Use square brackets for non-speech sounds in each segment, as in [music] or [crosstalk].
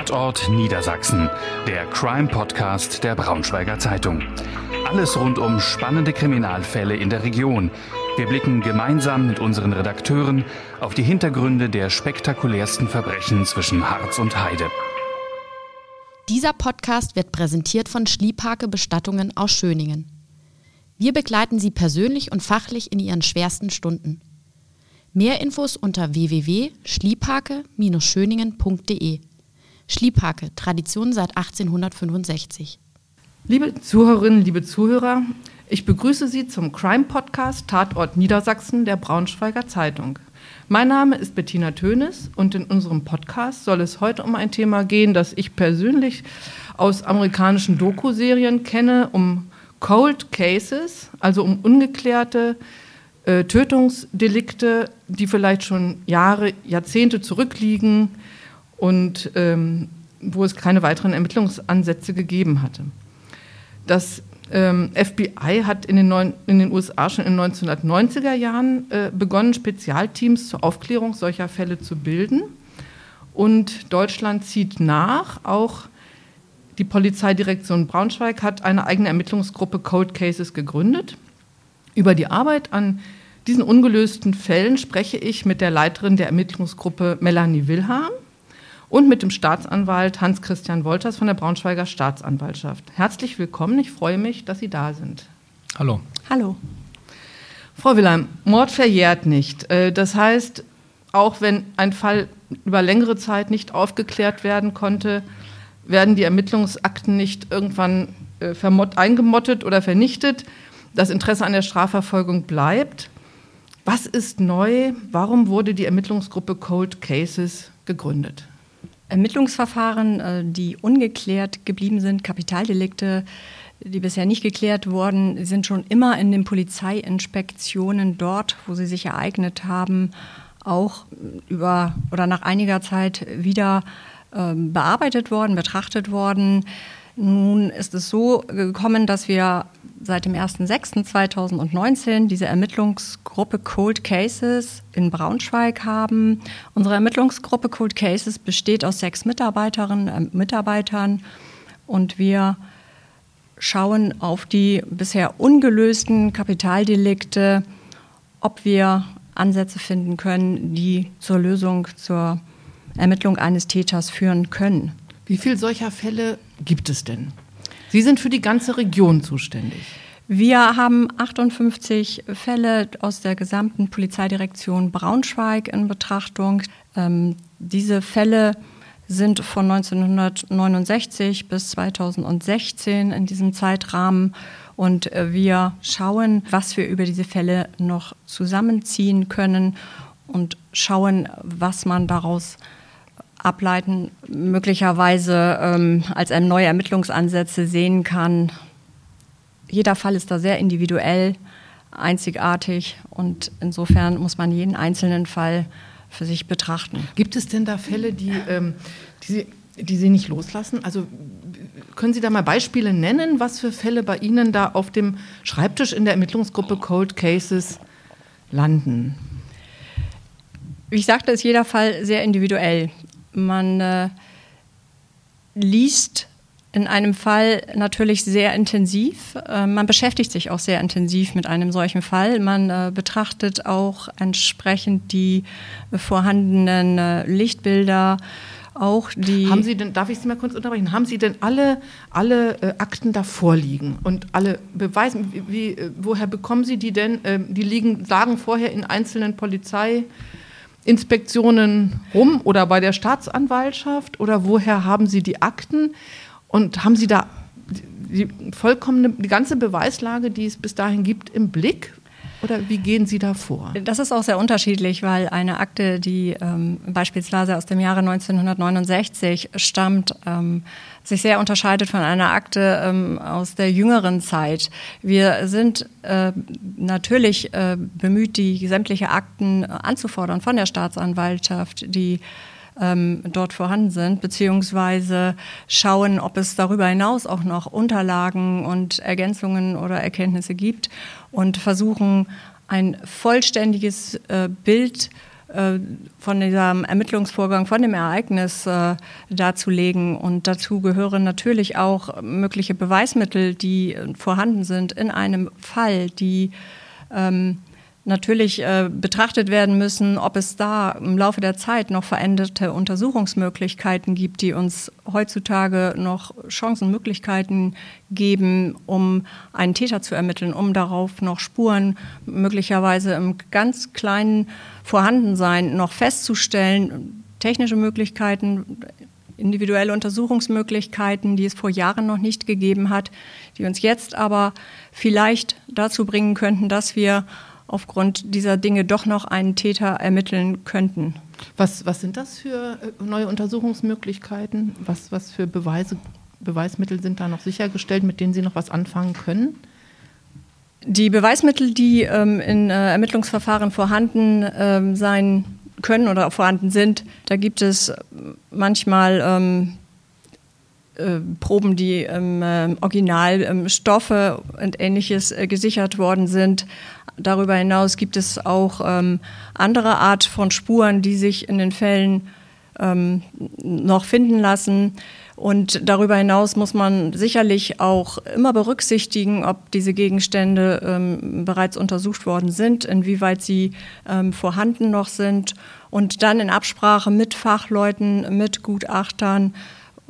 Tatort Niedersachsen, der Crime-Podcast der Braunschweiger Zeitung. Alles rund um spannende Kriminalfälle in der Region. Wir blicken gemeinsam mit unseren Redakteuren auf die Hintergründe der spektakulärsten Verbrechen zwischen Harz und Heide. Dieser Podcast wird präsentiert von Schliephake Bestattungen aus Schöningen. Wir begleiten Sie persönlich und fachlich in Ihren schwersten Stunden. Mehr Infos unter www.schliephake-schöningen.de. Schliephake, Tradition seit 1865. Liebe Zuhörerinnen, liebe Zuhörer, ich begrüße Sie zum Crime-Podcast Tatort Niedersachsen der Braunschweiger Zeitung. Mein Name ist Bettina Tönes und in unserem Podcast soll es heute um ein Thema gehen, das ich persönlich aus amerikanischen Doku-Serien kenne, um Cold Cases, also um ungeklärte äh, Tötungsdelikte, die vielleicht schon Jahre, Jahrzehnte zurückliegen und ähm, wo es keine weiteren Ermittlungsansätze gegeben hatte. Das ähm, FBI hat in den, neun, in den, USA schon in den 1990er Jahren äh, begonnen, Spezialteams zur Aufklärung solcher Fälle zu bilden. Und Deutschland zieht nach. Auch die Polizeidirektion Braunschweig hat eine eigene Ermittlungsgruppe Cold Cases gegründet. Über die Arbeit an diesen ungelösten Fällen spreche ich mit der Leiterin der Ermittlungsgruppe Melanie Wilhelm und mit dem Staatsanwalt Hans-Christian Wolters von der Braunschweiger Staatsanwaltschaft. Herzlich willkommen, ich freue mich, dass Sie da sind. Hallo. Hallo. Frau Wilhelm, Mord verjährt nicht. Äh, das heißt, auch wenn ein Fall über längere Zeit nicht aufgeklärt werden konnte, werden die Ermittlungsakten nicht irgendwann äh, eingemottet oder vernichtet. Das Interesse an der Strafverfolgung bleibt. Was ist neu? Warum wurde die Ermittlungsgruppe Cold Cases gegründet? Ermittlungsverfahren, äh, die ungeklärt geblieben sind, Kapitaldelikte, die bisher nicht geklärt wurden, sind schon immer in den Polizeiinspektionen dort, wo sie sich ereignet haben, auch über oder nach einiger Zeit wieder ähm, bearbeitet worden, betrachtet worden. Nun ist es so gekommen, dass wir seit dem 01.06.2019 diese Ermittlungsgruppe Cold Cases in Braunschweig haben. Unsere Ermittlungsgruppe Cold Cases besteht aus sechs Mitarbeiterinnen und äh, Mitarbeitern und wir schauen auf die bisher ungelösten Kapitaldelikte, ob wir Ansätze finden können, die zur Lösung, zur Ermittlung eines Täters führen können. Wie viele solcher Fälle gibt es denn? Sie sind für die ganze Region zuständig. Wir haben 58 Fälle aus der gesamten Polizeidirektion Braunschweig in Betrachtung. Ähm, diese Fälle sind von 1969 bis 2016 in diesem Zeitrahmen. Und äh, wir schauen, was wir über diese Fälle noch zusammenziehen können und schauen, was man daraus ableiten, möglicherweise ähm, als neue Ermittlungsansätze sehen kann. Jeder Fall ist da sehr individuell, einzigartig und insofern muss man jeden einzelnen Fall für sich betrachten. Gibt es denn da Fälle, die, ähm, die, Sie, die Sie nicht loslassen? Also können Sie da mal Beispiele nennen, was für Fälle bei Ihnen da auf dem Schreibtisch in der Ermittlungsgruppe Cold Cases landen? Wie ich sagte, ist jeder Fall sehr individuell. Man äh, liest in einem Fall natürlich sehr intensiv. Äh, man beschäftigt sich auch sehr intensiv mit einem solchen Fall. Man äh, betrachtet auch entsprechend die vorhandenen äh, Lichtbilder. Auch die haben Sie denn, darf ich Sie mal kurz unterbrechen, haben Sie denn alle, alle äh, Akten da vorliegen und alle Beweise, wie, wie, äh, woher bekommen Sie die denn? Ähm, die liegen, lagen vorher in einzelnen Polizei- Inspektionen rum oder bei der Staatsanwaltschaft oder woher haben Sie die Akten und haben Sie da die, vollkommene, die ganze Beweislage, die es bis dahin gibt, im Blick? Oder wie gehen Sie da vor? Das ist auch sehr unterschiedlich, weil eine Akte, die ähm, beispielsweise aus dem Jahre 1969 stammt, ähm, sich sehr unterscheidet von einer Akte ähm, aus der jüngeren Zeit. Wir sind äh, natürlich äh, bemüht, die sämtliche Akten anzufordern von der Staatsanwaltschaft, die ähm, dort vorhanden sind, beziehungsweise schauen, ob es darüber hinaus auch noch Unterlagen und Ergänzungen oder Erkenntnisse gibt und versuchen, ein vollständiges äh, Bild äh, von diesem Ermittlungsvorgang, von dem Ereignis äh, darzulegen. Und dazu gehören natürlich auch mögliche Beweismittel, die vorhanden sind in einem Fall, die ähm, natürlich äh, betrachtet werden müssen, ob es da im Laufe der Zeit noch veränderte Untersuchungsmöglichkeiten gibt, die uns heutzutage noch Chancen, Möglichkeiten geben, um einen Täter zu ermitteln, um darauf noch Spuren möglicherweise im ganz kleinen Vorhandensein noch festzustellen, technische Möglichkeiten, individuelle Untersuchungsmöglichkeiten, die es vor Jahren noch nicht gegeben hat, die uns jetzt aber vielleicht dazu bringen könnten, dass wir aufgrund dieser Dinge doch noch einen Täter ermitteln könnten. Was, was sind das für äh, neue Untersuchungsmöglichkeiten? Was, was für Beweise, Beweismittel sind da noch sichergestellt, mit denen Sie noch was anfangen können? Die Beweismittel, die ähm, in äh, Ermittlungsverfahren vorhanden ähm, sein können oder vorhanden sind, da gibt es manchmal ähm, äh, Proben, die im äh, Original ähm, Stoffe und ähnliches äh, gesichert worden sind. Darüber hinaus gibt es auch ähm, andere Art von Spuren, die sich in den Fällen ähm, noch finden lassen. Und darüber hinaus muss man sicherlich auch immer berücksichtigen, ob diese Gegenstände ähm, bereits untersucht worden sind, inwieweit sie ähm, vorhanden noch sind und dann in Absprache mit Fachleuten, mit Gutachtern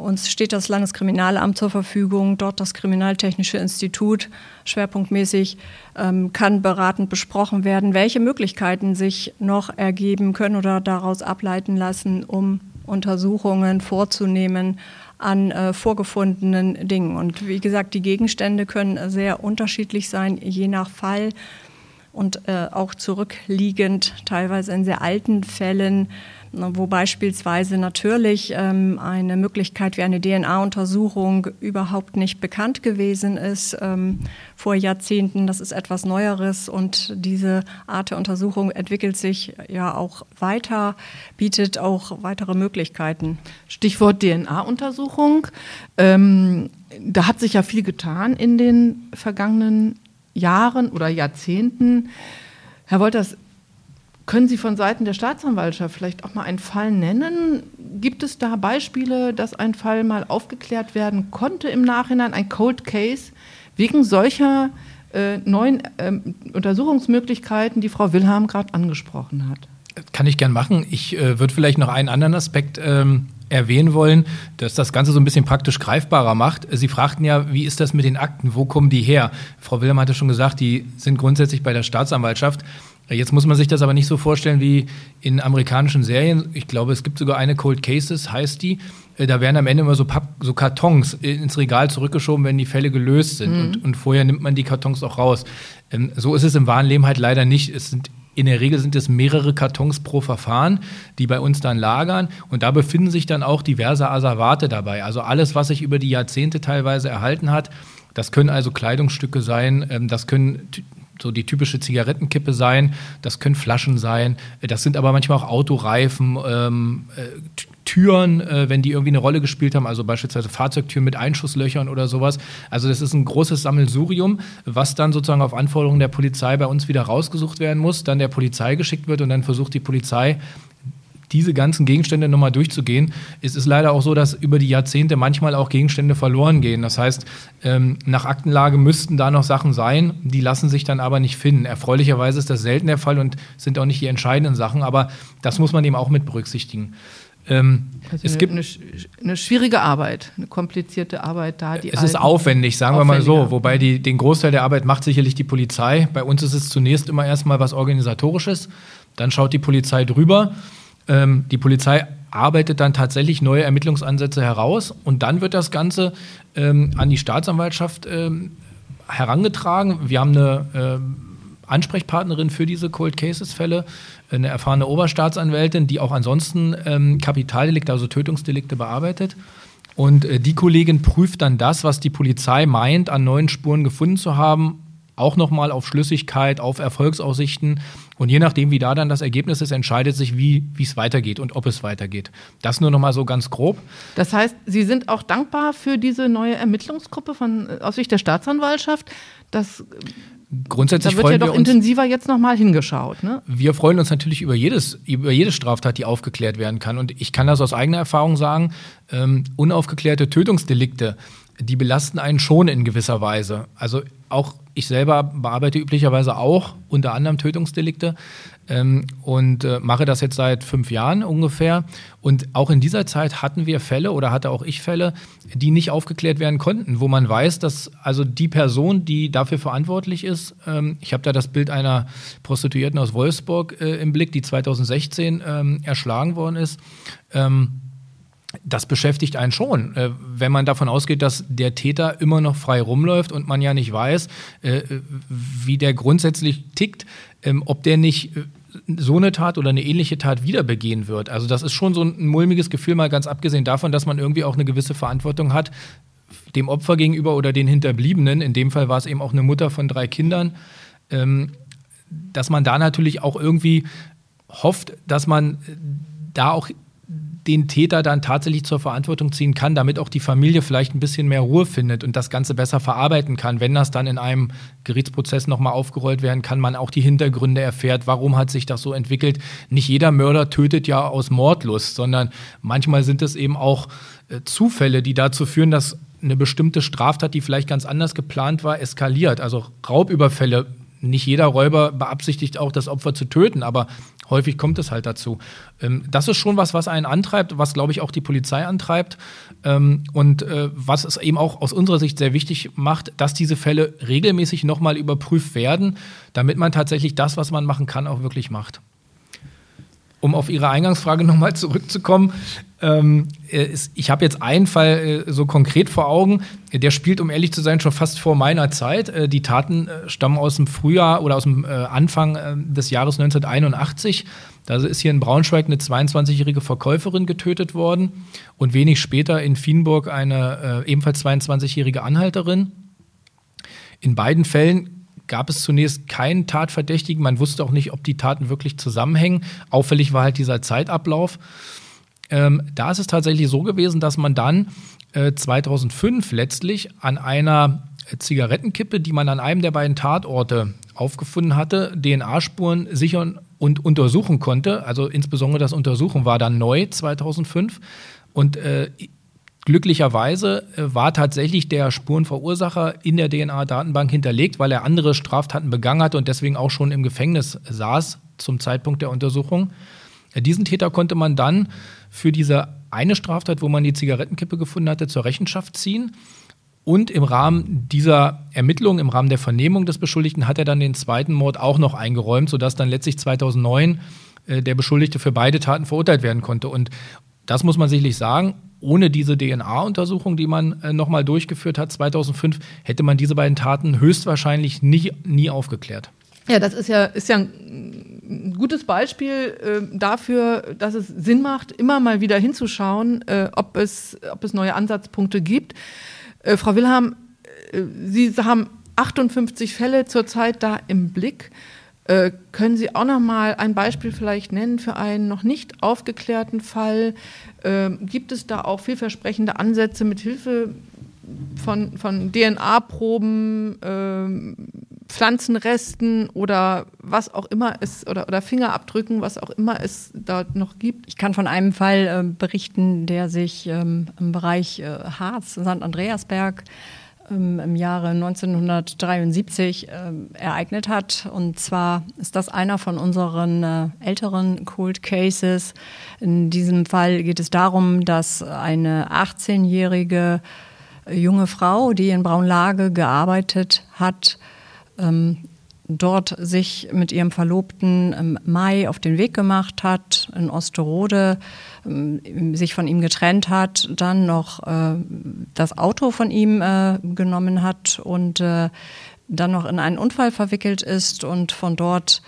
uns steht das Landeskriminalamt zur Verfügung, dort das Kriminaltechnische Institut schwerpunktmäßig ähm, kann beratend besprochen werden, welche Möglichkeiten sich noch ergeben können oder daraus ableiten lassen, um Untersuchungen vorzunehmen an äh, vorgefundenen Dingen. Und wie gesagt, die Gegenstände können sehr unterschiedlich sein, je nach Fall und äh, auch zurückliegend, teilweise in sehr alten Fällen wo beispielsweise natürlich ähm, eine Möglichkeit wie eine DNA-Untersuchung überhaupt nicht bekannt gewesen ist ähm, vor Jahrzehnten. Das ist etwas Neueres und diese Art der Untersuchung entwickelt sich ja auch weiter, bietet auch weitere Möglichkeiten. Stichwort DNA-Untersuchung. Ähm, da hat sich ja viel getan in den vergangenen Jahren oder Jahrzehnten. Herr Wolters, können Sie von Seiten der Staatsanwaltschaft vielleicht auch mal einen Fall nennen? Gibt es da Beispiele, dass ein Fall mal aufgeklärt werden konnte im Nachhinein, ein Cold Case, wegen solcher äh, neuen äh, Untersuchungsmöglichkeiten, die Frau Wilhelm gerade angesprochen hat? Kann ich gern machen. Ich äh, würde vielleicht noch einen anderen Aspekt ähm, erwähnen wollen, dass das Ganze so ein bisschen praktisch greifbarer macht. Sie fragten ja, wie ist das mit den Akten? Wo kommen die her? Frau Wilhelm hatte schon gesagt, die sind grundsätzlich bei der Staatsanwaltschaft. Jetzt muss man sich das aber nicht so vorstellen wie in amerikanischen Serien. Ich glaube, es gibt sogar eine Cold Cases, heißt die. Äh, da werden am Ende immer so, Papp, so Kartons ins Regal zurückgeschoben, wenn die Fälle gelöst sind. Mhm. Und, und, vorher nimmt man die Kartons auch raus. Ähm, so ist es im wahren Leben halt leider nicht. Es sind in der Regel sind es mehrere Kartons pro Verfahren, die bei uns dann lagern. Und da befinden sich dann auch diverse Asservate dabei. Also alles, was sich über die Jahrzehnte teilweise erhalten hat. Das können also Kleidungsstücke sein, ähm, das können so die typische Zigarettenkippe sein, das können Flaschen sein, das sind aber manchmal auch Autoreifen, ähm, äh, Türen, äh, wenn die irgendwie eine Rolle gespielt haben, also beispielsweise Fahrzeugtüren mit Einschusslöchern oder sowas. Also das ist ein großes Sammelsurium, was dann sozusagen auf Anforderungen der Polizei bei uns wieder rausgesucht werden muss, dann der Polizei geschickt wird und dann versucht die Polizei diese ganzen Gegenstände nochmal durchzugehen. Es ist leider auch so, dass über die Jahrzehnte manchmal auch Gegenstände verloren gehen. Das heißt, ähm, nach Aktenlage müssten da noch Sachen sein, die lassen sich dann aber nicht finden. Erfreulicherweise ist das selten der Fall und sind auch nicht die entscheidenden Sachen, aber das muss man eben auch mit berücksichtigen. Ähm, also es eine, gibt eine, eine, schwierige Arbeit, eine komplizierte Arbeit da. es ist aufwendig, sagen wir mal so. Wobei die, den Großteil der Arbeit macht sicherlich die Polizei. Bei uns ist es zunächst immer erstmal was Organisatorisches. Dann schaut die Polizei drüber ähm, die Polizei arbeitet dann tatsächlich neue Ermittlungsansätze heraus und dann wird das Ganze ähm, an die Staatsanwaltschaft ähm, herangetragen. Wir haben eine ähm, Ansprechpartnerin für diese Cold Cases Fälle, eine erfahrene Oberstaatsanwältin, die auch ansonsten ähm, Kapitaldelikte, also Tötungsdelikte bearbeitet. Und äh, die Kollegin prüft dann das, was die Polizei meint, an neuen Spuren gefunden zu haben, auch nochmal auf Schlüssigkeit, auf Erfolgsaussichten. Und je nachdem, wie da dann das Ergebnis ist, entscheidet sich, wie es weitergeht und ob es weitergeht. Das nur nochmal so ganz grob. Das heißt, Sie sind auch dankbar für diese neue Ermittlungsgruppe von, aus Sicht der Staatsanwaltschaft, dass grundsätzlich da wird freuen ja doch uns, intensiver jetzt nochmal hingeschaut. Ne? wir freuen uns natürlich über jedes, über jede Straftat, die aufgeklärt werden kann. Und ich kann das aus eigener Erfahrung sagen, ähm, unaufgeklärte Tötungsdelikte, die belasten einen schon in gewisser Weise. Also auch ich selber bearbeite üblicherweise auch unter anderem Tötungsdelikte ähm, und äh, mache das jetzt seit fünf Jahren ungefähr. Und auch in dieser Zeit hatten wir Fälle oder hatte auch ich Fälle, die nicht aufgeklärt werden konnten, wo man weiß, dass also die Person, die dafür verantwortlich ist, ähm, ich habe da das Bild einer Prostituierten aus Wolfsburg äh, im Blick, die 2016 ähm, erschlagen worden ist. Ähm, das beschäftigt einen schon, äh, wenn man davon ausgeht, dass der Täter immer noch frei rumläuft und man ja nicht weiß, äh, wie der grundsätzlich tickt, ähm, ob der nicht äh, so eine Tat oder eine ähnliche Tat wieder begehen wird. Also das ist schon so ein mulmiges Gefühl, mal ganz abgesehen davon, dass man irgendwie auch eine gewisse Verantwortung hat, dem Opfer gegenüber oder den Hinterbliebenen. In dem Fall war es eben auch eine Mutter von drei Kindern, ähm, dass man da natürlich auch irgendwie hofft, dass man da auch den Täter dann tatsächlich zur Verantwortung ziehen kann, damit auch die Familie vielleicht ein bisschen mehr Ruhe findet und das Ganze besser verarbeiten kann. Wenn das dann in einem Gerichtsprozess nochmal aufgerollt werden kann, man auch die Hintergründe erfährt, warum hat sich das so entwickelt. Nicht jeder Mörder tötet ja aus Mordlust, sondern manchmal sind es eben auch äh, Zufälle, die dazu führen, dass eine bestimmte Straftat, die vielleicht ganz anders geplant war, eskaliert. Also Raubüberfälle nicht jeder Räuber beabsichtigt auch, das Opfer zu töten, aber häufig kommt es halt dazu. Ähm, das ist schon was, was einen antreibt, was, glaube ich, auch die Polizei antreibt ähm, und äh, was es eben auch aus unserer Sicht sehr wichtig macht, dass diese Fälle regelmäßig nochmal überprüft werden, damit man tatsächlich das, was man machen kann, auch wirklich macht um auf Ihre Eingangsfrage [laughs] nochmal zurückzukommen, ähm, ist, ich habe jetzt einen Fall äh, so konkret vor Augen, der spielt, um ehrlich zu sein, schon fast vor meiner Zeit. Äh, die Taten äh, stammen aus dem Frühjahr oder aus dem äh, Anfang äh, des Jahres 1981. Da ist hier in Braunschweig eine 22-jährige Verkäuferin getötet worden und wenig später in Fienburg eine äh, ebenfalls 22-jährige Anhalterin. In beiden Fällen gab es zunächst keinen Tatverdächtigen. Man wusste auch nicht, ob die Taten wirklich zusammenhängen. Auffällig war halt dieser Zeitablauf. Ähm, da ist es tatsächlich so gewesen, dass man dann äh, 2005 letztlich an einer Zigarettenkippe, die man an einem der beiden Tatorte aufgefunden hatte, DNA-Spuren sichern und untersuchen konnte. Also insbesondere das Untersuchen war dann neu 2005. Und äh, Glücklicherweise äh, war tatsächlich der Spurenverursacher in der DNA-Datenbank hinterlegt, weil er andere Straftaten begangen hatte und deswegen auch schon im Gefängnis saß zum Zeitpunkt der Untersuchung. Äh, diesen Täter konnte man dann für diese eine Straftat, wo man die Zigarettenkippe gefunden hatte, zur Rechenschaft ziehen. Und im Rahmen dieser Ermittlung, im Rahmen der Vernehmung des Beschuldigten, hat er dann den zweiten Mord auch noch eingeräumt, sodass dann letztlich 2009 äh, der Beschuldigte für beide Taten verurteilt werden konnte. Und das muss man sicherlich sagen, ohne diese DNA-Untersuchung, die man äh, nochmal durchgeführt hat, 2005, hätte man diese beiden Taten höchstwahrscheinlich nie, nie aufgeklärt. Ja, das ist ja, ist ja ein gutes Beispiel äh, dafür, dass es Sinn macht, immer mal wieder hinzuschauen, äh, ob, es, ob es neue Ansatzpunkte gibt. Äh, Frau Wilhelm, äh, Sie haben 58 Fälle zurzeit da im Blick. Äh, können Sie auch noch mal ein Beispiel vielleicht nennen für einen noch nicht aufgeklärten Fall? Äh, gibt es da auch vielversprechende Ansätze mit Hilfe von, von DNA-Proben, äh, Pflanzenresten oder was auch immer es oder, oder Fingerabdrücken, was auch immer es da noch gibt? Ich kann von einem Fall äh, berichten, der sich ähm, im Bereich äh, Harz, St. Andreasberg, im Jahre 1973 äh, ereignet hat. Und zwar ist das einer von unseren äh, älteren Cold Cases. In diesem Fall geht es darum, dass eine 18-jährige junge Frau, die in Braunlage gearbeitet hat, ähm, dort sich mit ihrem Verlobten im Mai auf den Weg gemacht hat, in Osterode ähm, sich von ihm getrennt hat, dann noch äh, das Auto von ihm äh, genommen hat und äh, dann noch in einen Unfall verwickelt ist und von dort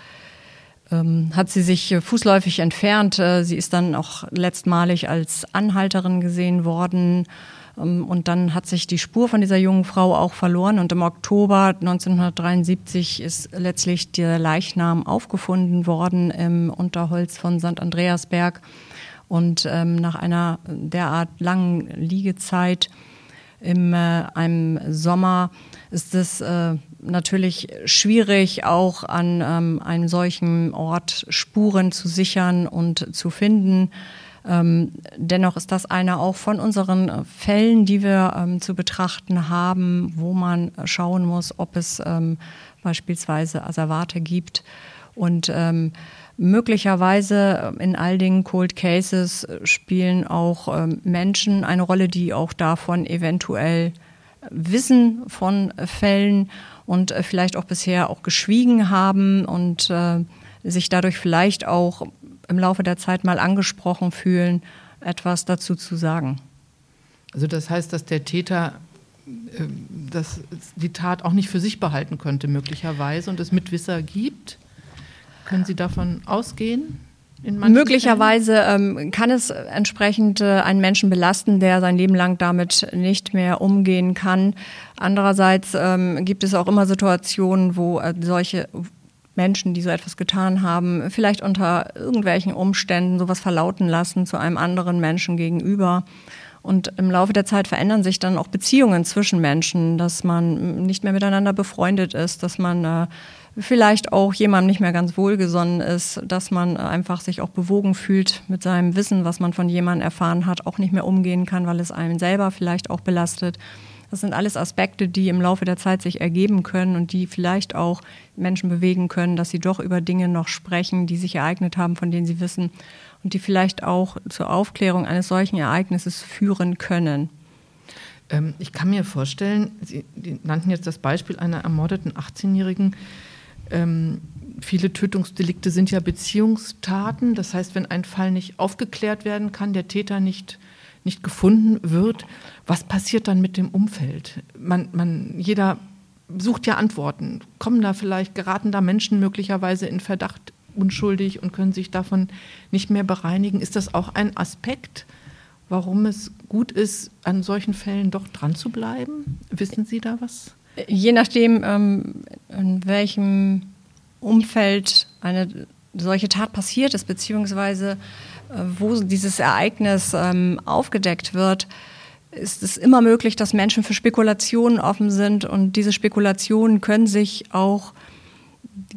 ähm, hat sie sich fußläufig entfernt. Sie ist dann auch letztmalig als Anhalterin gesehen worden. Ähm, und dann hat sich die Spur von dieser jungen Frau auch verloren. Und im Oktober 1973 ist letztlich der Leichnam aufgefunden worden im Unterholz von St. Andreasberg. Und ähm, nach einer derart langen Liegezeit im äh, einem Sommer ist es äh, natürlich schwierig, auch an ähm, einem solchen Ort Spuren zu sichern und zu finden. Ähm, dennoch ist das einer auch von unseren Fällen, die wir ähm, zu betrachten haben, wo man schauen muss, ob es ähm, beispielsweise Asservate gibt. Und ähm, möglicherweise in all den Cold Cases spielen auch ähm, Menschen eine Rolle, die auch davon eventuell wissen von Fällen und äh, vielleicht auch bisher auch geschwiegen haben und äh, sich dadurch vielleicht auch im Laufe der Zeit mal angesprochen fühlen, etwas dazu zu sagen. Also das heißt, dass der Täter äh, das, die Tat auch nicht für sich behalten könnte, möglicherweise, und es Mitwisser gibt. Können Sie davon ausgehen? Möglicherweise ähm, kann es entsprechend äh, einen Menschen belasten, der sein Leben lang damit nicht mehr umgehen kann. Andererseits ähm, gibt es auch immer Situationen, wo äh, solche Menschen, die so etwas getan haben, vielleicht unter irgendwelchen Umständen sowas verlauten lassen zu einem anderen Menschen gegenüber. Und im Laufe der Zeit verändern sich dann auch Beziehungen zwischen Menschen, dass man nicht mehr miteinander befreundet ist, dass man äh, vielleicht auch jemandem nicht mehr ganz wohlgesonnen ist, dass man einfach sich auch bewogen fühlt mit seinem Wissen, was man von jemandem erfahren hat, auch nicht mehr umgehen kann, weil es einen selber vielleicht auch belastet. Das sind alles Aspekte, die im Laufe der Zeit sich ergeben können und die vielleicht auch Menschen bewegen können, dass sie doch über Dinge noch sprechen, die sich ereignet haben, von denen sie wissen und die vielleicht auch zur Aufklärung eines solchen Ereignisses führen können. Ähm, ich kann mir vorstellen, Sie nannten jetzt das Beispiel einer ermordeten 18-Jährigen. Ähm, viele Tötungsdelikte sind ja Beziehungstaten. Das heißt, wenn ein Fall nicht aufgeklärt werden kann, der Täter nicht nicht gefunden wird, was passiert dann mit dem Umfeld? Man, man, jeder sucht ja Antworten. Kommen da vielleicht, geraten da Menschen möglicherweise in Verdacht unschuldig und können sich davon nicht mehr bereinigen? Ist das auch ein Aspekt, warum es gut ist, an solchen Fällen doch dran zu bleiben? Wissen Sie da was? Je nachdem, ähm, in welchem Umfeld eine solche Tat passiert ist, beziehungsweise wo dieses Ereignis ähm, aufgedeckt wird, ist es immer möglich, dass Menschen für Spekulationen offen sind und diese Spekulationen können sich auch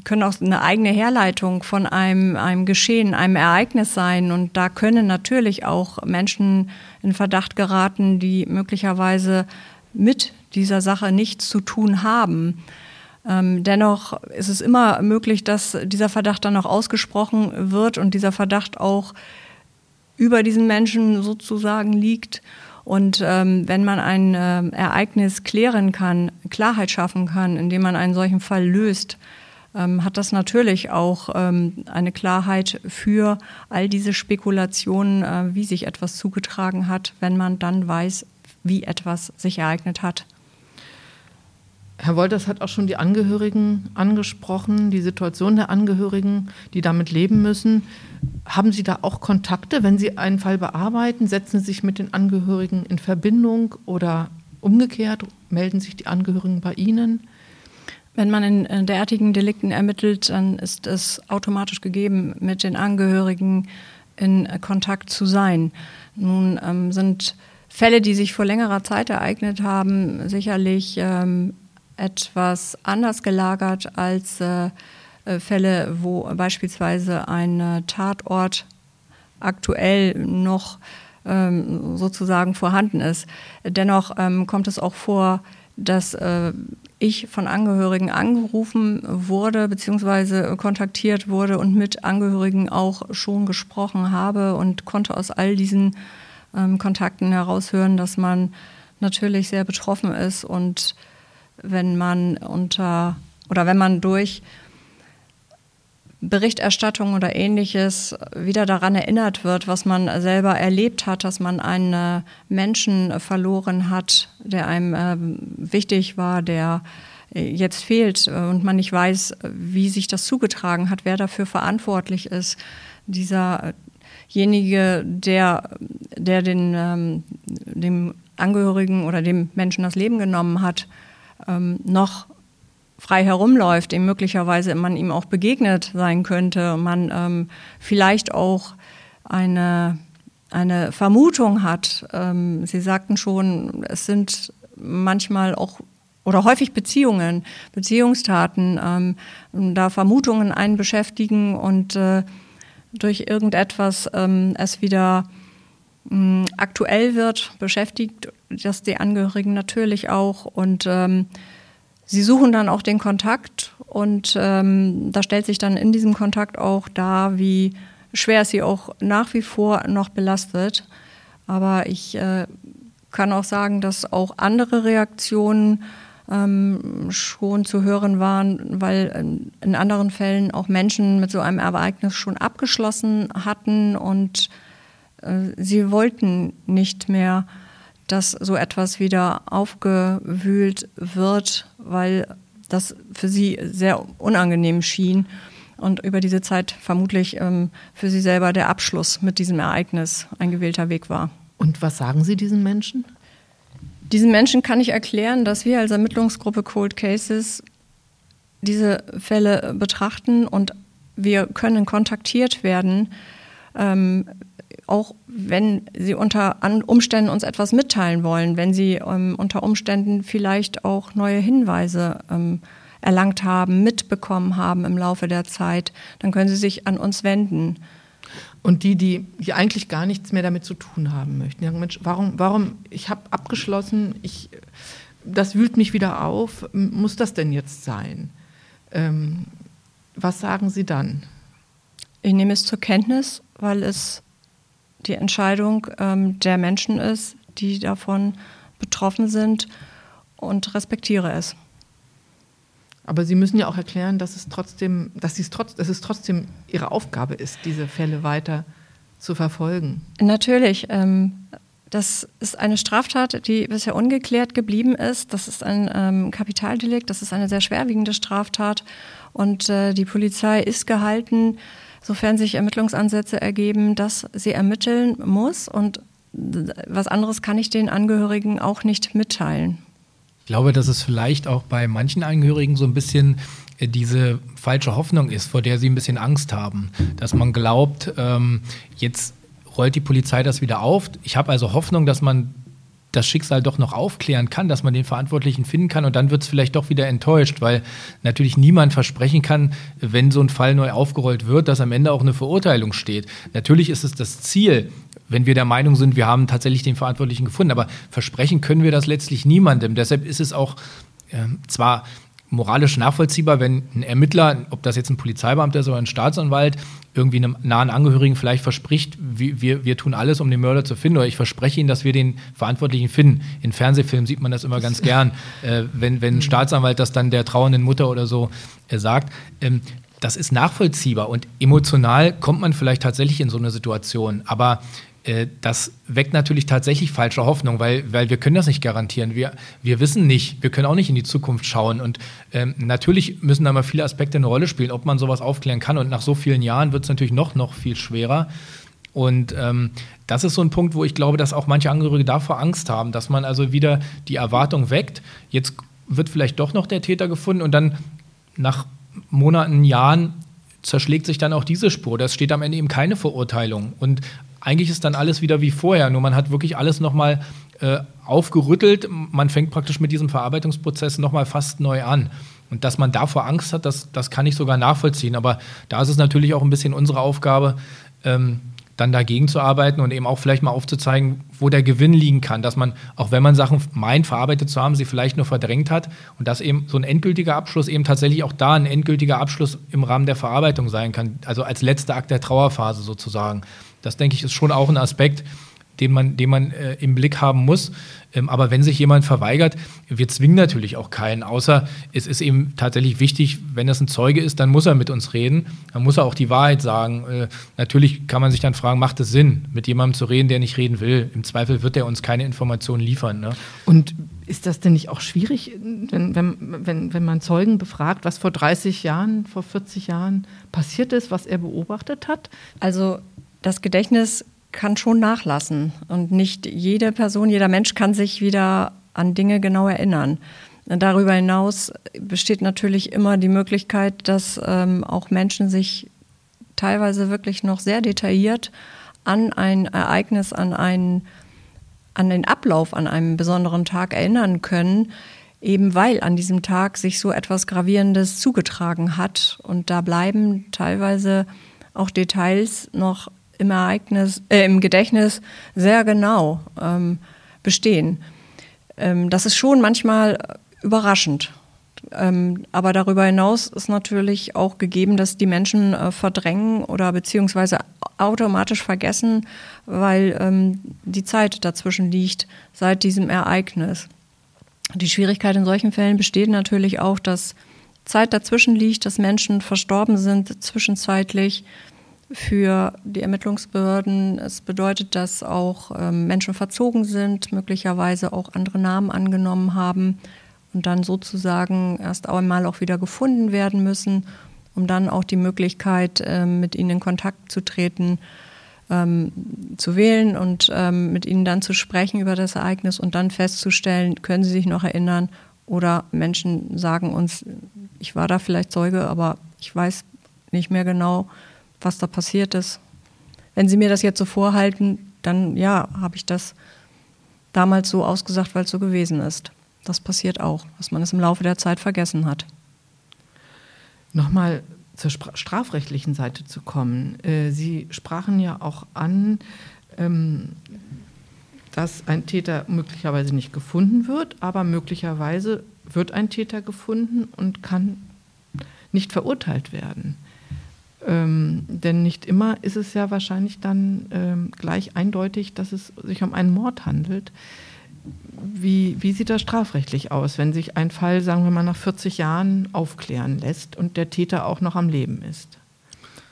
können auch eine eigene Herleitung von einem, einem Geschehen, einem Ereignis sein. Und da können natürlich auch Menschen in Verdacht geraten, die möglicherweise mit dieser Sache nichts zu tun haben. Ähm, dennoch ist es immer möglich, dass dieser Verdacht dann noch ausgesprochen wird und dieser Verdacht auch über diesen Menschen sozusagen liegt. Und ähm, wenn man ein äh, Ereignis klären kann, Klarheit schaffen kann, indem man einen solchen Fall löst, ähm, hat das natürlich auch ähm, eine Klarheit für all diese Spekulationen, äh, wie sich etwas zugetragen hat, wenn man dann weiß, wie etwas sich ereignet hat. Herr Wolters hat auch schon die Angehörigen angesprochen, die Situation der Angehörigen, die damit leben müssen. Haben Sie da auch Kontakte, wenn Sie einen Fall bearbeiten? Setzen Sie sich mit den Angehörigen in Verbindung oder umgekehrt melden sich die Angehörigen bei Ihnen? Wenn man in derartigen Delikten ermittelt, dann ist es automatisch gegeben, mit den Angehörigen in Kontakt zu sein. Nun ähm, sind Fälle, die sich vor längerer Zeit ereignet haben, sicherlich ähm, etwas anders gelagert als äh, äh, Fälle, wo beispielsweise ein äh, Tatort aktuell noch ähm, sozusagen vorhanden ist. Dennoch ähm, kommt es auch vor, dass äh, ich von Angehörigen angerufen wurde bzw. kontaktiert wurde und mit Angehörigen auch schon gesprochen habe und konnte aus all diesen ähm, Kontakten heraushören, dass man natürlich sehr betroffen ist und wenn man unter oder wenn man durch Berichterstattung oder ähnliches wieder daran erinnert wird, was man selber erlebt hat, dass man einen Menschen verloren hat, der einem äh, wichtig war, der jetzt fehlt und man nicht weiß, wie sich das zugetragen hat, wer dafür verantwortlich ist. Dieserjenige, der, der den, ähm, dem Angehörigen oder dem Menschen das Leben genommen hat, ähm, noch frei herumläuft, dem möglicherweise man ihm auch begegnet sein könnte, man ähm, vielleicht auch eine, eine Vermutung hat. Ähm, Sie sagten schon, es sind manchmal auch oder häufig Beziehungen, Beziehungstaten, ähm, da Vermutungen einen beschäftigen und äh, durch irgendetwas ähm, es wieder aktuell wird, beschäftigt das die Angehörigen natürlich auch und ähm, sie suchen dann auch den Kontakt und ähm, da stellt sich dann in diesem Kontakt auch dar, wie schwer sie auch nach wie vor noch belastet. Aber ich äh, kann auch sagen, dass auch andere Reaktionen ähm, schon zu hören waren, weil in anderen Fällen auch Menschen mit so einem Ereignis schon abgeschlossen hatten und sie wollten nicht mehr, dass so etwas wieder aufgewühlt wird, weil das für sie sehr unangenehm schien und über diese Zeit vermutlich ähm, für sie selber der Abschluss mit diesem Ereignis ein gewählter Weg war. Und was sagen Sie diesen Menschen? Diesen Menschen kann ich erklären, dass wir als Ermittlungsgruppe Cold Cases diese Fälle betrachten und wir können kontaktiert werden, ähm, auch wenn sie unter Umständen uns etwas mitteilen wollen, wenn sie ähm, unter Umständen vielleicht auch neue Hinweise ähm, erlangt haben, mitbekommen haben im Laufe der Zeit, dann können sie sich an uns wenden. Und die, die, die eigentlich gar nichts mehr damit zu tun haben möchten, die sagen, Mensch, warum, warum, ich habe abgeschlossen, ich, das wühlt mich wieder auf, muss das denn jetzt sein? Ähm, was sagen Sie dann? Ich nehme es zur Kenntnis, weil es die Entscheidung ähm, der Menschen ist, die davon betroffen sind und respektiere es. Aber Sie müssen ja auch erklären, dass es trotzdem, dass, es trotz, dass es trotzdem Ihre Aufgabe ist, diese Fälle weiter zu verfolgen. Natürlich. Ähm, das ist eine Straftat, die bisher ungeklärt geblieben ist. Das ist ein ähm, Kapitaldelikt, das ist eine sehr schwerwiegende Straftat. Und äh, die Polizei ist gehalten, sofern sich Ermittlungsansätze ergeben, dass sie ermitteln muss. Und was anderes kann ich den Angehörigen auch nicht mitteilen. Ich glaube, dass es vielleicht auch bei manchen Angehörigen so ein bisschen äh, diese falsche Hoffnung ist, vor der sie ein bisschen Angst haben. Dass man glaubt, ähm, jetzt rollt die Polizei das wieder auf. Ich habe also Hoffnung, dass man das Schicksal doch noch aufklären kann, dass man den Verantwortlichen finden kann und dann wird es vielleicht doch wieder enttäuscht, weil natürlich niemand versprechen kann, wenn so ein Fall neu aufgerollt wird, dass am Ende auch eine Verurteilung steht. Natürlich ist es das Ziel, wenn wir der Meinung sind, wir haben tatsächlich den Verantwortlichen gefunden, aber versprechen können wir das letztlich niemandem. Deshalb ist es auch äh, zwar moralisch nachvollziehbar, wenn ein Ermittler, ob das jetzt ein Polizeibeamter ist oder ein Staatsanwalt, irgendwie einem nahen Angehörigen vielleicht verspricht, wir, wir, tun alles, um den Mörder zu finden, oder ich verspreche Ihnen, dass wir den Verantwortlichen finden. In Fernsehfilmen sieht man das immer ganz gern, äh, wenn, wenn ein Staatsanwalt das dann der trauernden Mutter oder so äh, sagt. Ähm, das ist nachvollziehbar und emotional kommt man vielleicht tatsächlich in so eine Situation. Aber das weckt natürlich tatsächlich falsche Hoffnung, weil, weil wir können das nicht garantieren. Wir, wir wissen nicht, wir können auch nicht in die Zukunft schauen. Und ähm, natürlich müssen da mal viele Aspekte eine Rolle spielen, ob man sowas aufklären kann. Und nach so vielen Jahren wird es natürlich noch, noch viel schwerer. Und ähm, das ist so ein Punkt, wo ich glaube, dass auch manche Angehörige davor Angst haben, dass man also wieder die Erwartung weckt, jetzt wird vielleicht doch noch der Täter gefunden und dann nach Monaten, Jahren zerschlägt sich dann auch diese Spur. Das steht am Ende eben keine Verurteilung. Und eigentlich ist dann alles wieder wie vorher, nur man hat wirklich alles nochmal äh, aufgerüttelt. Man fängt praktisch mit diesem Verarbeitungsprozess nochmal fast neu an. Und dass man davor Angst hat, das, das kann ich sogar nachvollziehen. Aber da ist es natürlich auch ein bisschen unsere Aufgabe, ähm, dann dagegen zu arbeiten und eben auch vielleicht mal aufzuzeigen, wo der Gewinn liegen kann, dass man, auch wenn man Sachen meint, verarbeitet zu haben, sie vielleicht nur verdrängt hat und dass eben so ein endgültiger Abschluss eben tatsächlich auch da ein endgültiger Abschluss im Rahmen der Verarbeitung sein kann, also als letzter Akt der Trauerphase sozusagen. Das denke ich ist schon auch ein Aspekt, den man, den man äh, im Blick haben muss. Ähm, aber wenn sich jemand verweigert, wir zwingen natürlich auch keinen, außer es ist eben tatsächlich wichtig, wenn das ein Zeuge ist, dann muss er mit uns reden, dann muss er auch die Wahrheit sagen. Äh, natürlich kann man sich dann fragen, macht es Sinn, mit jemandem zu reden, der nicht reden will? Im Zweifel wird er uns keine Informationen liefern. Ne? Und ist das denn nicht auch schwierig, wenn, wenn, wenn, wenn man Zeugen befragt, was vor 30 Jahren, vor 40 Jahren passiert ist, was er beobachtet hat? Also das Gedächtnis kann schon nachlassen und nicht jede Person, jeder Mensch kann sich wieder an Dinge genau erinnern. Darüber hinaus besteht natürlich immer die Möglichkeit, dass ähm, auch Menschen sich teilweise wirklich noch sehr detailliert an ein Ereignis, an einen, an den Ablauf an einem besonderen Tag erinnern können, eben weil an diesem Tag sich so etwas Gravierendes zugetragen hat. Und da bleiben teilweise auch Details noch im Ereignis, äh, im Gedächtnis sehr genau ähm, bestehen. Ähm, das ist schon manchmal überraschend. Ähm, aber darüber hinaus ist natürlich auch gegeben, dass die Menschen äh, verdrängen oder beziehungsweise automatisch vergessen, weil ähm, die Zeit dazwischen liegt seit diesem Ereignis. Die Schwierigkeit in solchen Fällen besteht natürlich auch, dass Zeit dazwischen liegt, dass Menschen verstorben sind zwischenzeitlich für die Ermittlungsbehörden. Es bedeutet, dass auch ähm, Menschen verzogen sind, möglicherweise auch andere Namen angenommen haben und dann sozusagen erst einmal auch wieder gefunden werden müssen, um dann auch die Möglichkeit, ähm, mit ihnen in Kontakt zu treten, ähm, zu wählen und ähm, mit ihnen dann zu sprechen über das Ereignis und dann festzustellen, können sie sich noch erinnern oder Menschen sagen uns, ich war da vielleicht Zeuge, aber ich weiß nicht mehr genau, was da passiert ist. Wenn Sie mir das jetzt so vorhalten, dann ja, habe ich das damals so ausgesagt, weil es so gewesen ist. Das passiert auch, dass man es im Laufe der Zeit vergessen hat. Nochmal zur strafrechtlichen Seite zu kommen. Äh, Sie sprachen ja auch an, ähm, dass ein Täter möglicherweise nicht gefunden wird, aber möglicherweise wird ein Täter gefunden und kann nicht verurteilt werden. Ähm, denn nicht immer ist es ja wahrscheinlich dann ähm, gleich eindeutig, dass es sich um einen Mord handelt. Wie, wie sieht das strafrechtlich aus, wenn sich ein Fall, sagen wir mal, nach 40 Jahren aufklären lässt und der Täter auch noch am Leben ist?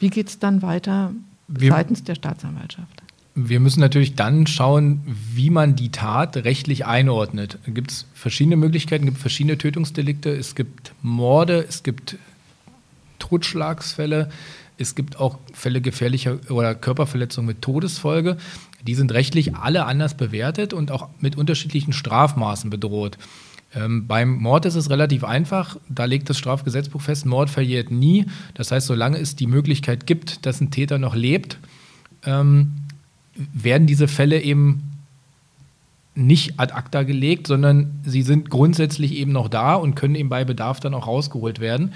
Wie geht es dann weiter wir, seitens der Staatsanwaltschaft? Wir müssen natürlich dann schauen, wie man die Tat rechtlich einordnet. Da gibt es verschiedene Möglichkeiten, es gibt verschiedene Tötungsdelikte, es gibt Morde, es gibt Totschlagsfälle, es gibt auch Fälle gefährlicher oder Körperverletzung mit Todesfolge. Die sind rechtlich alle anders bewertet und auch mit unterschiedlichen Strafmaßen bedroht. Ähm, beim Mord ist es relativ einfach. Da legt das Strafgesetzbuch fest, Mord verjährt nie. Das heißt, solange es die Möglichkeit gibt, dass ein Täter noch lebt, ähm, werden diese Fälle eben nicht ad acta gelegt, sondern sie sind grundsätzlich eben noch da und können eben bei Bedarf dann auch rausgeholt werden.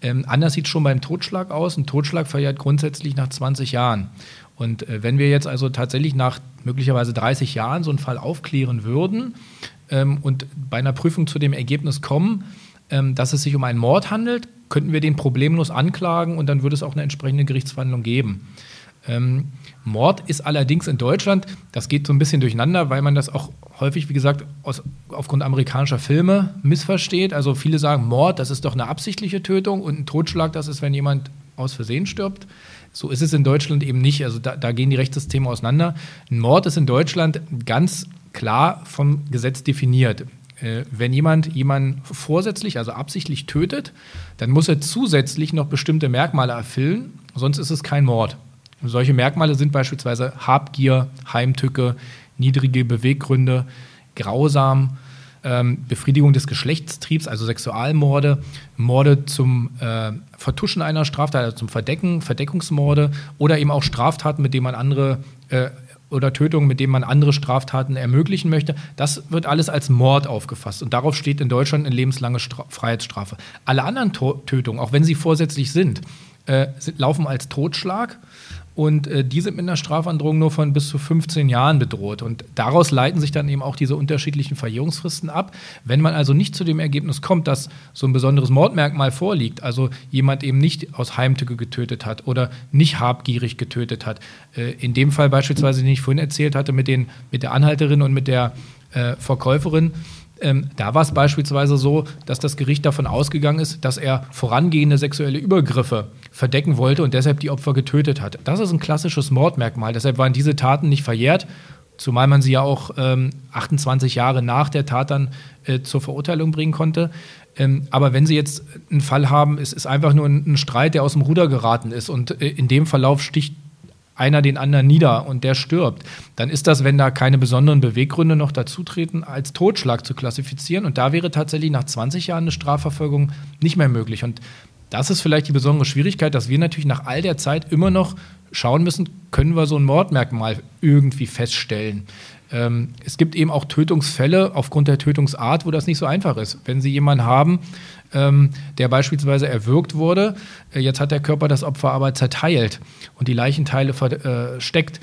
Ähm, anders sieht es schon beim Totschlag aus. Ein Totschlag verjährt grundsätzlich nach 20 Jahren. Und äh, wenn wir jetzt also tatsächlich nach möglicherweise 30 Jahren so einen Fall aufklären würden ähm, und bei einer Prüfung zu dem Ergebnis kommen, ähm, dass es sich um einen Mord handelt, könnten wir den problemlos anklagen und dann würde es auch eine entsprechende Gerichtsverhandlung geben. Ähm, Mord ist allerdings in Deutschland, das geht so ein bisschen durcheinander, weil man das auch häufig, wie gesagt, aus, aufgrund amerikanischer Filme missversteht. Also viele sagen, Mord, das ist doch eine absichtliche Tötung und ein Totschlag, das ist, wenn jemand aus Versehen stirbt. So ist es in Deutschland eben nicht. Also da, da gehen die Rechtssysteme auseinander. Ein Mord ist in Deutschland ganz klar vom Gesetz definiert. Äh, wenn jemand jemanden vorsätzlich, also absichtlich tötet, dann muss er zusätzlich noch bestimmte Merkmale erfüllen, sonst ist es kein Mord. Solche Merkmale sind beispielsweise Habgier, Heimtücke, niedrige Beweggründe, grausam, ähm, Befriedigung des Geschlechtstriebs, also Sexualmorde, Morde zum äh, Vertuschen einer Straftat, also zum Verdecken, Verdeckungsmorde oder eben auch Straftaten, mit denen man andere äh, oder Tötungen, mit denen man andere Straftaten ermöglichen möchte. Das wird alles als Mord aufgefasst und darauf steht in Deutschland eine lebenslange Stra Freiheitsstrafe. Alle anderen to Tötungen, auch wenn sie vorsätzlich sind, äh, sind laufen als Totschlag und äh, die sind mit einer Strafandrohung nur von bis zu 15 Jahren bedroht. Und daraus leiten sich dann eben auch diese unterschiedlichen Verjährungsfristen ab. Wenn man also nicht zu dem Ergebnis kommt, dass so ein besonderes Mordmerkmal vorliegt, also jemand eben nicht aus Heimtücke getötet hat oder nicht habgierig getötet hat, äh, in dem Fall beispielsweise, den ich vorhin erzählt hatte, mit, den, mit der Anhalterin und mit der äh, Verkäuferin, ähm, da war es beispielsweise so, dass das Gericht davon ausgegangen ist, dass er vorangehende sexuelle Übergriffe verdecken wollte und deshalb die Opfer getötet hat. Das ist ein klassisches Mordmerkmal. Deshalb waren diese Taten nicht verjährt, zumal man sie ja auch ähm, 28 Jahre nach der Tat dann äh, zur Verurteilung bringen konnte. Ähm, aber wenn Sie jetzt einen Fall haben, es ist einfach nur ein, ein Streit, der aus dem Ruder geraten ist und äh, in dem Verlauf sticht einer den anderen nieder und der stirbt, dann ist das, wenn da keine besonderen Beweggründe noch dazutreten, als Totschlag zu klassifizieren. Und da wäre tatsächlich nach 20 Jahren eine Strafverfolgung nicht mehr möglich. Und das ist vielleicht die besondere Schwierigkeit, dass wir natürlich nach all der Zeit immer noch schauen müssen, können wir so ein Mordmerkmal irgendwie feststellen. Ähm, es gibt eben auch Tötungsfälle aufgrund der Tötungsart, wo das nicht so einfach ist. Wenn Sie jemanden haben, ähm, der beispielsweise erwürgt wurde, äh, jetzt hat der Körper das Opfer aber zerteilt und die Leichenteile versteckt,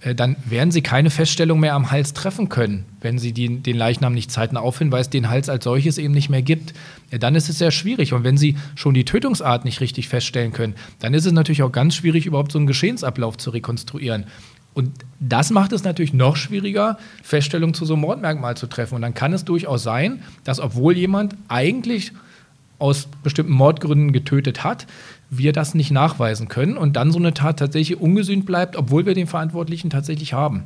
äh, dann werden Sie keine Feststellung mehr am Hals treffen können, wenn Sie die, den Leichnam nicht zeitnah auffinden, weil es den Hals als solches eben nicht mehr gibt. Äh, dann ist es sehr schwierig. Und wenn Sie schon die Tötungsart nicht richtig feststellen können, dann ist es natürlich auch ganz schwierig, überhaupt so einen Geschehensablauf zu rekonstruieren. Und das macht es natürlich noch schwieriger, Feststellungen zu so einem Mordmerkmal zu treffen. Und dann kann es durchaus sein, dass obwohl jemand eigentlich aus bestimmten Mordgründen getötet hat, wir das nicht nachweisen können und dann so eine Tat tatsächlich ungesühnt bleibt, obwohl wir den Verantwortlichen tatsächlich haben.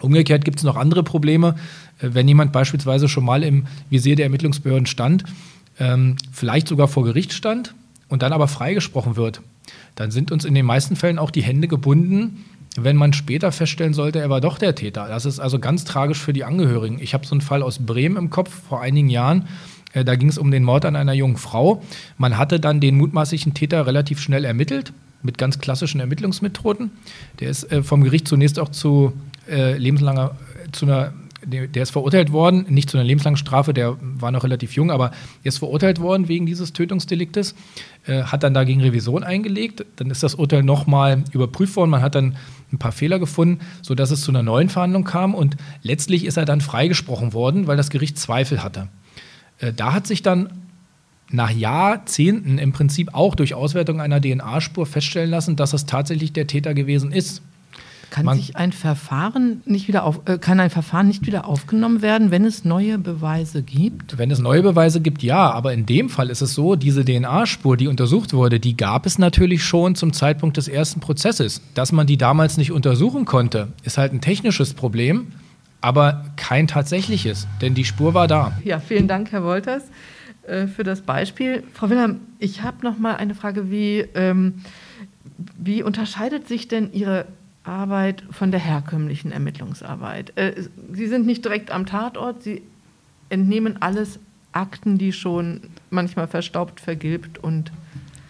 Umgekehrt gibt es noch andere Probleme. Äh, wenn jemand beispielsweise schon mal im Visier der Ermittlungsbehörden stand, ähm, vielleicht sogar vor Gericht stand und dann aber freigesprochen wird, dann sind uns in den meisten Fällen auch die Hände gebunden, wenn man später feststellen sollte, er war doch der Täter. Das ist also ganz tragisch für die Angehörigen. Ich habe so einen Fall aus Bremen im Kopf vor einigen Jahren. Äh, da ging es um den Mord an einer jungen Frau. Man hatte dann den mutmaßlichen Täter relativ schnell ermittelt mit ganz klassischen Ermittlungsmethoden. Der ist äh, vom Gericht zunächst auch zu äh, lebenslanger, zu einer der ist verurteilt worden, nicht zu einer lebenslangen Strafe, der war noch relativ jung, aber er ist verurteilt worden wegen dieses Tötungsdeliktes, äh, hat dann dagegen Revision eingelegt, dann ist das Urteil nochmal überprüft worden, man hat dann ein paar Fehler gefunden, sodass es zu einer neuen Verhandlung kam und letztlich ist er dann freigesprochen worden, weil das Gericht Zweifel hatte. Äh, da hat sich dann nach Jahrzehnten im Prinzip auch durch Auswertung einer DNA-Spur feststellen lassen, dass es tatsächlich der Täter gewesen ist. Kann Man, sich ein Verfahren nicht wieder auf, äh, kann ein Verfahren nicht wieder aufgenommen werden, wenn es neue Beweise gibt? Wenn es neue Beweise gibt, ja. Aber in dem Fall ist es so, diese DNA-Spur, die untersucht wurde, die gab es natürlich schon zum Zeitpunkt des ersten Prozesses. Dass man die damals nicht untersuchen konnte, ist halt ein technisches Problem aber kein tatsächliches, denn die Spur war da. Ja, vielen Dank, Herr Wolters, äh, für das Beispiel. Frau Wilhelm, ich habe noch mal eine Frage, wie, ähm, wie unterscheidet sich denn Ihre Arbeit von der herkömmlichen Ermittlungsarbeit? Äh, Sie sind nicht direkt am Tatort, Sie entnehmen alles Akten, die schon manchmal verstaubt, vergilbt und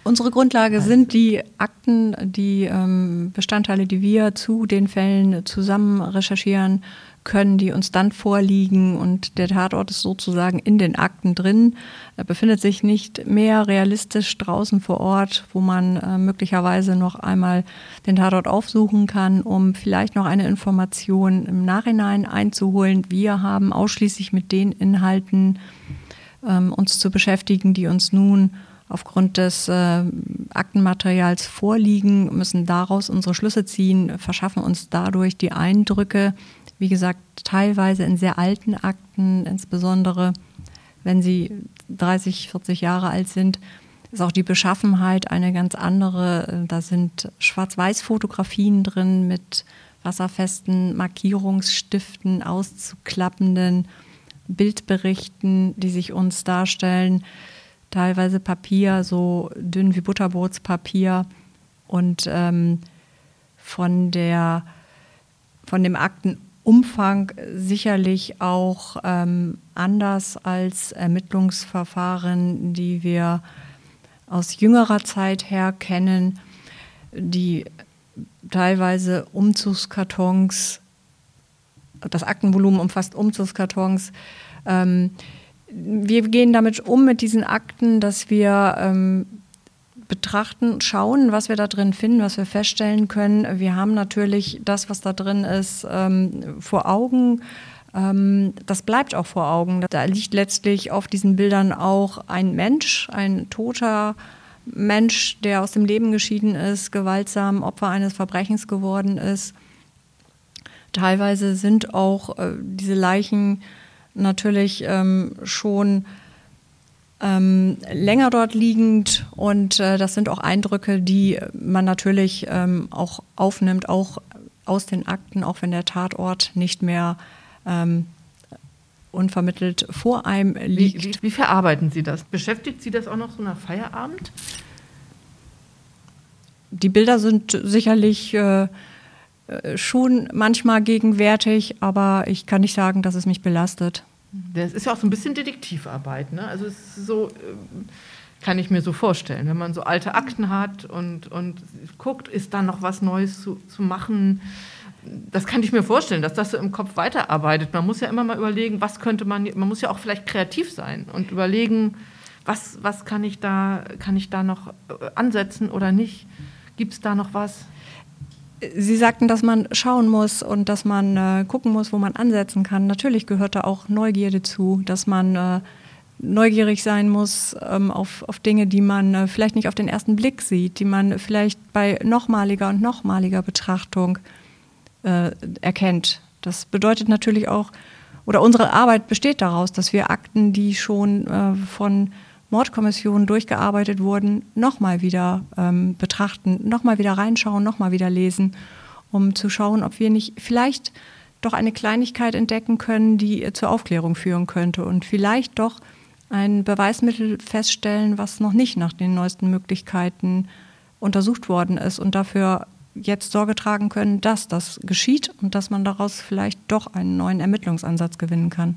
Unsere Grundlage sind die Akten, die ähm, Bestandteile, die wir zu den Fällen zusammen recherchieren, können, die uns dann vorliegen und der Tatort ist sozusagen in den Akten drin. Er befindet sich nicht mehr realistisch draußen vor Ort, wo man äh, möglicherweise noch einmal den Tatort aufsuchen kann, um vielleicht noch eine Information im Nachhinein einzuholen. Wir haben ausschließlich mit den Inhalten ähm, uns zu beschäftigen, die uns nun aufgrund des äh, Aktenmaterials vorliegen, müssen daraus unsere Schlüsse ziehen, verschaffen uns dadurch die Eindrücke, wie gesagt, teilweise in sehr alten Akten, insbesondere wenn sie 30, 40 Jahre alt sind, ist auch die Beschaffenheit eine ganz andere. Da sind Schwarz-Weiß-Fotografien drin mit wasserfesten Markierungsstiften, auszuklappenden Bildberichten, die sich uns darstellen. Teilweise Papier, so dünn wie Butterbrotspapier. Und ähm, von, der, von dem Akten Umfang sicherlich auch ähm, anders als Ermittlungsverfahren, die wir aus jüngerer Zeit her kennen, die teilweise Umzugskartons, das Aktenvolumen umfasst Umzugskartons. Ähm, wir gehen damit um mit diesen Akten, dass wir ähm, betrachten, schauen, was wir da drin finden, was wir feststellen können. Wir haben natürlich das, was da drin ist, ähm, vor Augen. Ähm, das bleibt auch vor Augen. Da liegt letztlich auf diesen Bildern auch ein Mensch, ein toter Mensch, der aus dem Leben geschieden ist, gewaltsam Opfer eines Verbrechens geworden ist. Teilweise sind auch äh, diese Leichen natürlich ähm, schon ähm, länger dort liegend und äh, das sind auch Eindrücke, die man natürlich ähm, auch aufnimmt, auch aus den Akten, auch wenn der Tatort nicht mehr ähm, unvermittelt vor einem liegt. Wie, wie, wie, verarbeiten Sie das? Beschäftigt Sie das auch noch so nach Feierabend? Die Bilder sind sicherlich äh, äh schon manchmal gegenwärtig, aber ich kann nicht sagen, dass es mich belastet. Das ist ja auch so ein bisschen Detektivarbeit. Ne? Also es ist so, ähm, kann ich mir so vorstellen, wenn man so alte Akten hat und, und guckt, ist da noch was Neues zu, zu machen. das kann ich mir vorstellen, dass das so im Kopf weiterarbeitet. Man muss ja immer mal überlegen, was könnte man, man muss ja auch vielleicht kreativ sein und überlegen, was, was kann ich da, kann ich da noch äh, ansetzen oder nicht? Gibt es da noch was? Sie sagten, dass man schauen muss und dass man äh, gucken muss, wo man ansetzen kann. Natürlich gehört da auch Neugierde zu, dass man äh, neugierig sein muss ähm, auf, auf Dinge, die man äh, vielleicht nicht auf den ersten Blick sieht, die man vielleicht bei nochmaliger und nochmaliger Betrachtung äh, erkennt. Das bedeutet natürlich auch, oder unsere Arbeit besteht daraus, dass wir Akten, die schon äh, von Mordkommissionen durchgearbeitet wurden, nochmal wieder ähm, betrachten, nochmal wieder reinschauen, nochmal wieder lesen, um zu schauen, ob wir nicht vielleicht doch eine Kleinigkeit entdecken können, die zur Aufklärung führen könnte und vielleicht doch ein Beweismittel feststellen, was noch nicht nach den neuesten Möglichkeiten untersucht worden ist und dafür jetzt Sorge tragen können, dass das geschieht und dass man daraus vielleicht doch einen neuen Ermittlungsansatz gewinnen kann.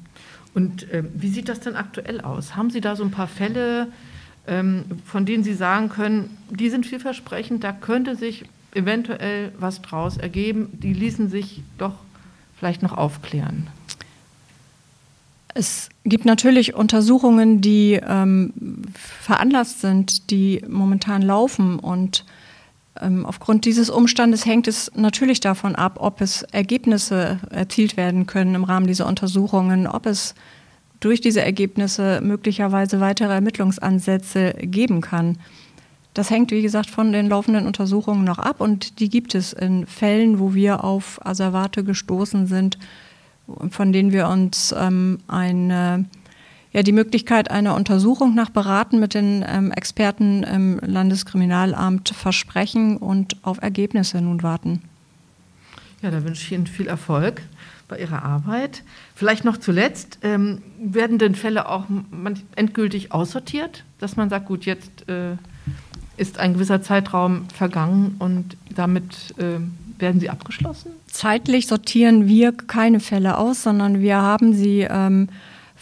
Und äh, wie sieht das denn aktuell aus? Haben Sie da so ein paar Fälle, ähm, von denen Sie sagen können, die sind vielversprechend, da könnte sich eventuell was draus ergeben, die ließen sich doch vielleicht noch aufklären? Es gibt natürlich Untersuchungen, die ähm, veranlasst sind, die momentan laufen und aufgrund dieses Umstandes hängt es natürlich davon ab, ob es Ergebnisse erzielt werden können im Rahmen dieser Untersuchungen, ob es durch diese Ergebnisse möglicherweise weitere Ermittlungsansätze geben kann. Das hängt, wie gesagt, von den laufenden Untersuchungen noch ab und die gibt es in Fällen, wo wir auf Asservate gestoßen sind, von denen wir uns ähm, eine ja die Möglichkeit einer Untersuchung nach Beraten mit den ähm, Experten im Landeskriminalamt versprechen und auf Ergebnisse nun warten. Ja, da wünsche ich Ihnen viel Erfolg bei Ihrer Arbeit. Vielleicht noch zuletzt, ähm, werden denn Fälle auch endgültig aussortiert, dass man sagt, gut, jetzt äh, ist ein gewisser Zeitraum vergangen und damit äh, werden sie abgeschlossen? Zeitlich sortieren wir keine Fälle aus, sondern wir haben sie ähm,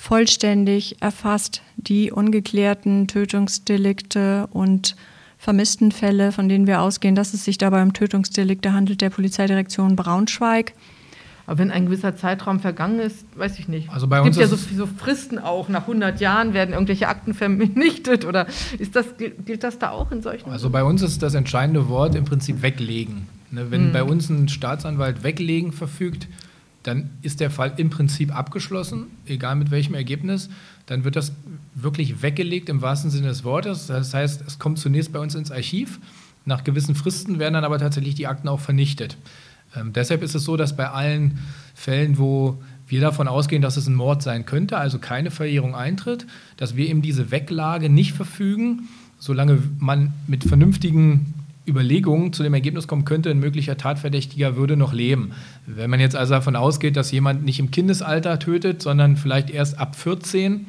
vollständig erfasst die ungeklärten Tötungsdelikte und vermissten Fälle, von denen wir ausgehen, dass es sich dabei um Tötungsdelikte handelt, der Polizeidirektion Braunschweig. Aber wenn ein gewisser Zeitraum vergangen ist, weiß ich nicht. Also bei uns es gibt ja so, so, Fristen auch. Nach 100 Jahren werden irgendwelche Akten vernichtet oder ist das, gilt das da auch in solchen? Also bei uns ist das entscheidende Wort im Prinzip weglegen. Ne, wenn hm. bei uns ein Staatsanwalt weglegen verfügt, dann ist der Fall im Prinzip abgeschlossen, egal mit welchem Ergebnis. Dann wird das wirklich weggelegt im wahrsten Sinne des Wortes. Das heißt, es kommt zunächst bei uns ins Archiv. Nach gewissen Fristen werden dann aber tatsächlich die Akten auch vernichtet. Ähm, deshalb ist es so, dass bei allen Fällen, wo wir davon ausgehen, dass es ein Mord sein könnte, also keine Verjährung eintritt, dass wir eben diese Weglage nicht verfügen, solange man mit vernünftigen Überlegungen zu dem Ergebnis kommen könnte, ein möglicher Tatverdächtiger würde noch leben. Wenn man jetzt also davon ausgeht, dass jemand nicht im Kindesalter tötet, sondern vielleicht erst ab 14,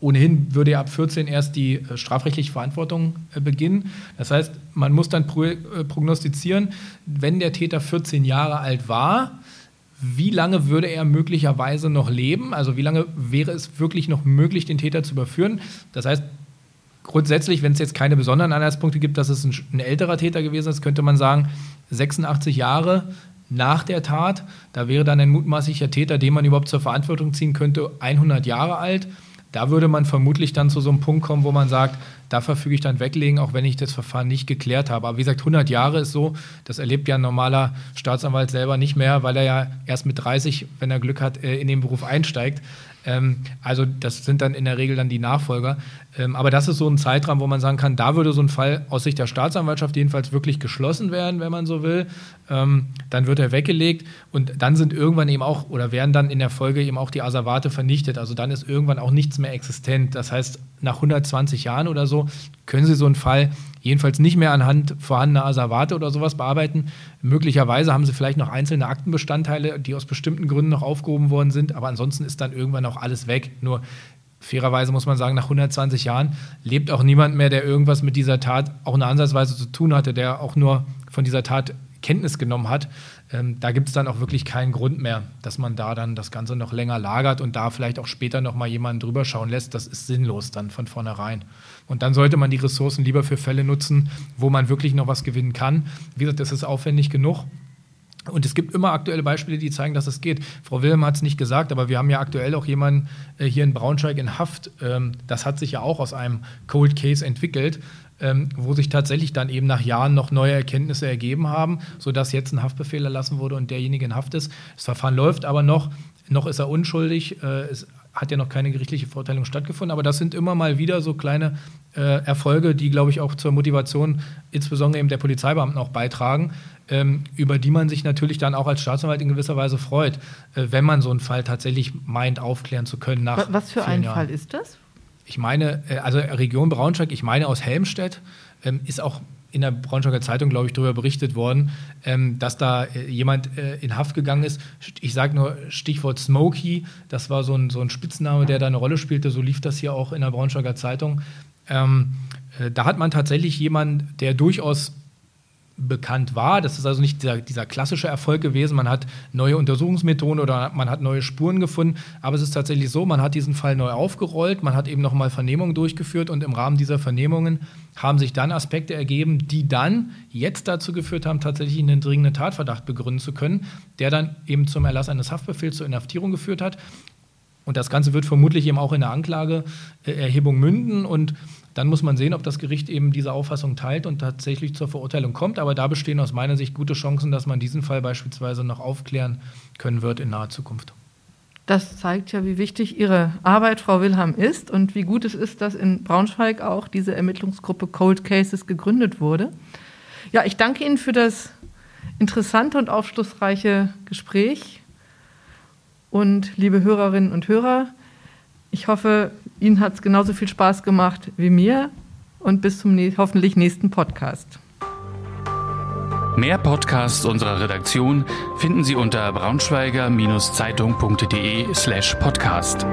ohnehin würde ja ab 14 erst die äh, strafrechtliche Verantwortung äh, beginnen. Das heißt, man muss dann äh, prognostizieren, wenn der Täter 14 Jahre alt war, wie lange würde er möglicherweise noch leben? Also wie lange wäre es wirklich noch möglich, den Täter zu überführen? Das heißt, grundsätzlich, wenn es jetzt keine besonderen Anhaltspunkte gibt, dass es ein, ein, älterer Täter gewesen ist, könnte man sagen, 86 Jahre nach der Tat, da wäre dann ein mutmaßlicher Täter, den man überhaupt zur Verantwortung ziehen könnte, 100 Jahre alt. Da würde man vermutlich dann zu so einem Punkt kommen, wo man sagt, da verfüge ich dann weglegen, auch wenn ich das Verfahren nicht geklärt habe. Aber wie gesagt, 100 Jahre ist so, das erlebt ja ein normaler Staatsanwalt selber nicht mehr, weil er ja erst mit 30, wenn er Glück hat, äh, in den Beruf einsteigt. Ähm, also das sind dann in der Regel dann die Nachfolger. Ähm, aber das ist so ein Zeitraum, wo man sagen kann, da würde so ein Fall aus Sicht der Staatsanwaltschaft jedenfalls wirklich geschlossen werden, wenn man so will. Ähm, dann wird er weggelegt und dann sind irgendwann eben auch oder werden dann in der Folge eben auch die Asservate vernichtet. Also dann ist irgendwann auch nichts mehr existent. Das heißt, nach 120 Jahren oder so können Sie so einen Fall jedenfalls nicht mehr anhand vorhandener Asservate oder sowas bearbeiten. Möglicherweise haben Sie vielleicht noch einzelne Aktenbestandteile, die aus bestimmten Gründen noch aufgehoben worden sind, aber ansonsten ist dann irgendwann auch alles weg. Nur fairerweise muss man sagen, nach 120 Jahren lebt auch niemand mehr, der irgendwas mit dieser Tat auch eine Ansatzweise zu tun hatte, der auch nur von dieser Tat Kenntnis genommen hat. Ähm, da gibt es dann auch wirklich keinen Grund mehr, dass man da dann das Ganze noch länger lagert und da vielleicht auch später noch mal jemanden drüber schauen lässt. Das ist sinnlos dann von vornherein. Und dann sollte man die Ressourcen lieber für Fälle nutzen, wo man wirklich noch was gewinnen kann. Wie gesagt, das ist aufwendig genug. Und es gibt immer aktuelle Beispiele, die zeigen, dass es geht. Frau Wilhelm hat es nicht gesagt, aber wir haben ja aktuell auch jemanden äh, hier in Braunschweig in Haft. Ähm, das hat sich ja auch aus einem Cold Case entwickelt, ähm, wo sich tatsächlich dann eben nach Jahren noch neue Erkenntnisse ergeben haben, sodass jetzt ein Haftbefehl erlassen wurde und derjenige in Haft ist. Das Verfahren läuft aber noch. Noch ist er unschuldig. Äh, es hat ja noch keine gerichtliche Verurteilung stattgefunden, aber das sind immer mal wieder so kleine äh, Erfolge, die, glaube ich, auch zur Motivation insbesondere eben der Polizeibeamten auch beitragen, ähm, über die man sich natürlich dann auch als Staatsanwalt in gewisser Weise freut, äh, wenn man so einen Fall tatsächlich meint, aufklären zu können. Nach Was für ein Jahren. Fall ist das? Ich meine, äh, also Region Braunschweig, ich meine aus Helmstedt, ähm, ist auch in der Braunschweiger Zeitung, glaube ich, darüber berichtet worden, ähm, dass da äh, jemand äh, in Haft gegangen ist. Ich sage nur Stichwort Smokey, das war so ein, so ein Spitzname, der da eine Rolle spielte. So lief das hier auch in der Braunschweiger Zeitung. Ähm, äh, da hat man tatsächlich jemanden, der durchaus bekannt war. Das ist also nicht dieser, dieser, klassische Erfolg gewesen. Man hat neue Untersuchungsmethoden oder man hat neue Spuren gefunden. Aber es ist tatsächlich so, man hat diesen Fall neu aufgerollt, man hat eben nochmal Vernehmungen durchgeführt und im Rahmen dieser Vernehmungen haben sich dann Aspekte ergeben, die dann jetzt dazu geführt haben, tatsächlich einen dringenden Tatverdacht begründen zu können, der dann eben zum Erlass eines Haftbefehls zur Inhaftierung geführt hat. Und das Ganze wird vermutlich eben auch in der Anklageerhebung münden und dann muss man sehen, ob das Gericht eben diese Auffassung teilt und tatsächlich zur Verurteilung kommt. Aber da bestehen aus meiner Sicht gute Chancen, dass man diesen Fall beispielsweise noch aufklären können wird in naher Zukunft. Das zeigt ja, wie wichtig Ihre Arbeit, Frau Wilhelm, ist und wie gut es ist, dass in Braunschweig auch diese Ermittlungsgruppe Cold Cases gegründet wurde. Ja, ich danke Ihnen für das interessante und aufschlussreiche Gespräch. Und liebe Hörerinnen und Hörer, ich hoffe, Ihnen hat es genauso viel Spaß gemacht wie mir und bis zum hoffentlich nächsten Podcast. Mehr Podcasts unserer Redaktion finden Sie unter braunschweiger-zeitung.de slash podcast.